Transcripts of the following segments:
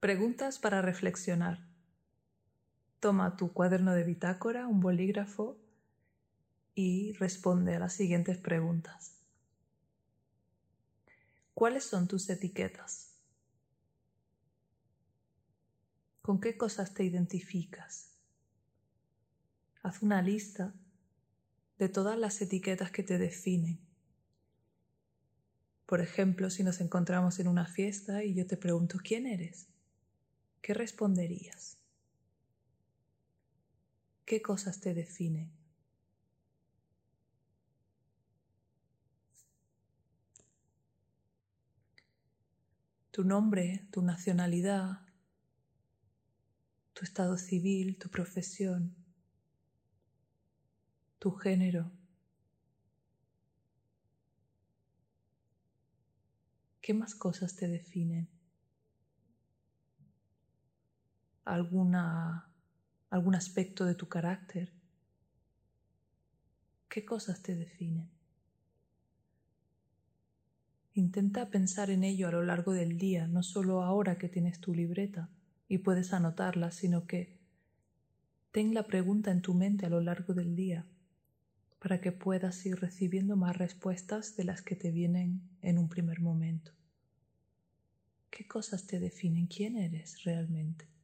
Preguntas para reflexionar. Toma tu cuaderno de bitácora, un bolígrafo y responde a las siguientes preguntas. ¿Cuáles son tus etiquetas? ¿Con qué cosas te identificas? Haz una lista de todas las etiquetas que te definen. Por ejemplo, si nos encontramos en una fiesta y yo te pregunto ¿quién eres? ¿Qué responderías? ¿Qué cosas te definen? tu nombre, tu nacionalidad, tu estado civil, tu profesión, tu género. ¿Qué más cosas te definen? ¿Alguna, ¿Algún aspecto de tu carácter? ¿Qué cosas te definen? Intenta pensar en ello a lo largo del día, no solo ahora que tienes tu libreta y puedes anotarla, sino que ten la pregunta en tu mente a lo largo del día para que puedas ir recibiendo más respuestas de las que te vienen en un primer momento. ¿Qué cosas te definen? ¿Quién eres realmente?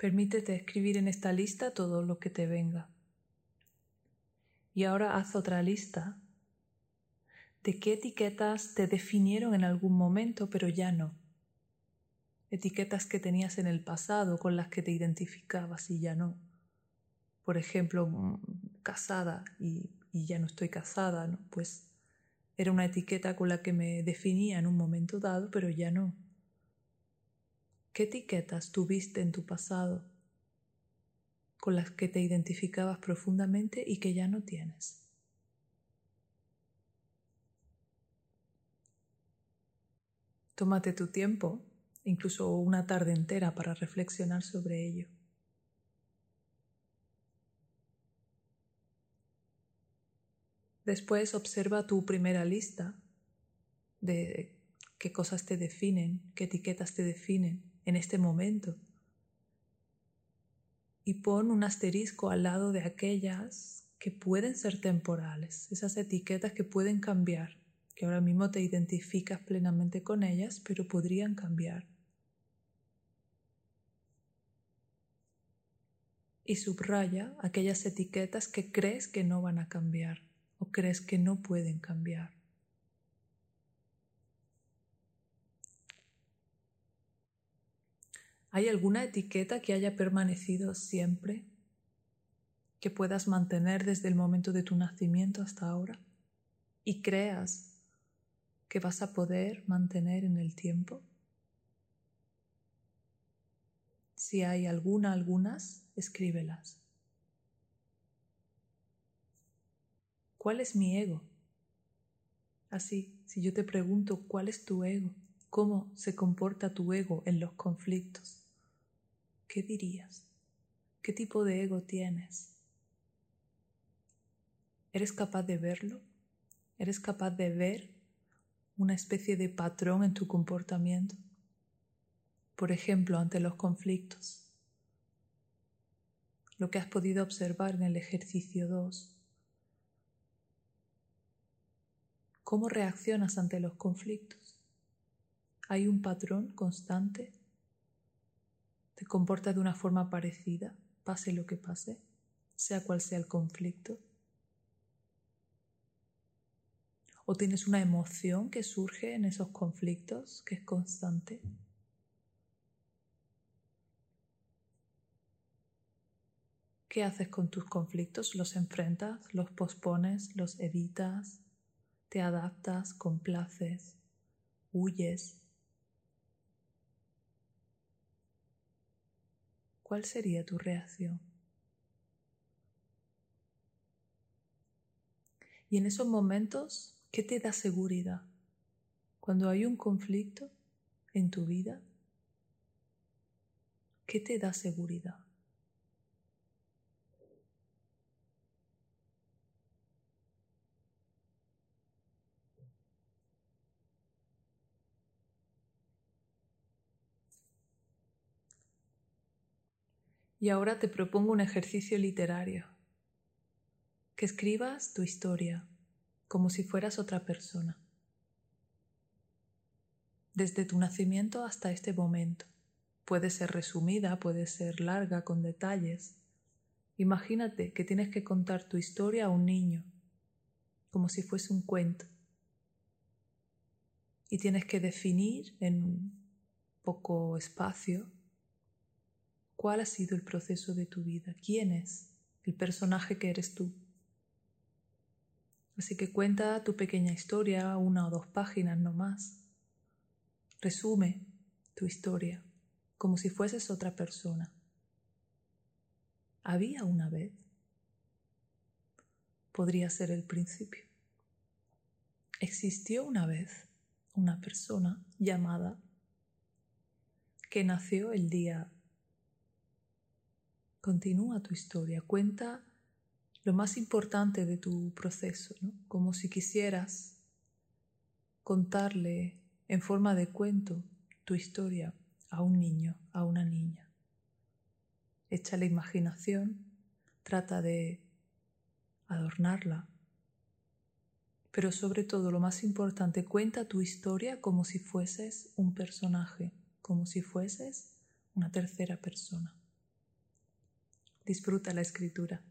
Permítete escribir en esta lista todo lo que te venga. Y ahora haz otra lista de qué etiquetas te definieron en algún momento, pero ya no. Etiquetas que tenías en el pasado con las que te identificabas y ya no. Por ejemplo, mm, casada y, ya no estoy casada. Pues era una etiqueta con la que me definía en un momento dado, pero ya no. ¿Qué etiquetas tuviste en tu pasado con las que te identificabas profundamente y que ya no tienes? Tómate tu tiempo, incluso una tarde entera, para reflexionar sobre ello. Después observa tu primera lista de qué cosas te definen, qué etiquetas te definen en este momento. Y pon un asterisco al lado de aquellas que pueden ser temporales, esas etiquetas que pueden cambiar, que ahora mismo te identificas plenamente con ellas, pero podrían cambiar. Y subraya aquellas etiquetas que crees que no van a cambiar o crees que no pueden cambiar. ¿Hay alguna etiqueta que haya permanecido siempre? que puedas mantener desde el momento de tu nacimiento hasta ahora y creas que vas a poder mantener en el tiempo? Si hay alguna, algunas, escríbelas. ¿Cuál es mi ego? Así, si yo te pregunto cuál es tu ego, cómo se comporta tu ego en los conflictos, ¿qué dirías? ¿Qué tipo de ego tienes? ¿Eres capaz de verlo? ¿Eres capaz de ver una especie de patrón en tu comportamiento? Por ejemplo, ante los conflictos. Lo que has podido observar en el ejercicio 2. ¿Cómo reaccionas ante los conflictos? ¿Hay un patrón constante? Te comportas de una forma parecida, pase lo que pase, sea cual sea el conflicto. O tienes una emoción que surge en esos conflictos, que es constante. ¿Qué haces con tus conflictos? ¿Los enfrentas? ¿Los pospones? ¿Los evitas? ¿Te adaptas? ¿Complaces? ¿Huyes? ¿Cuál sería tu reacción? Y en esos momentos, ¿qué te da seguridad? Cuando hay un conflicto en tu vida, ¿qué te da seguridad? Y ahora te propongo un ejercicio literario. Que escribas tu historia como si fueras otra persona. Desde tu nacimiento hasta este momento. Puede ser resumida, puede ser larga, con detalles. Imagínate que tienes que contar tu historia a un niño, como si fuese un cuento. Y tienes que definir en poco espacio ¿Cuál ha sido el proceso de tu vida? ¿Quién es el personaje que eres tú? Así que cuenta tu pequeña historia, una o dos páginas no más. Resume tu historia como si fueses otra persona. Había una vez. Podría ser el principio. Existió una vez una persona llamada que nació el día Continúa tu historia, cuenta lo más importante de tu proceso, como si quisieras contarle en forma de cuento tu historia a un niño, a una niña. Echa la imaginación, trata de adornarla, pero sobre todo lo más importante, cuenta tu historia como si fueses un personaje, como si fueses una tercera persona. Disfruta la escritura.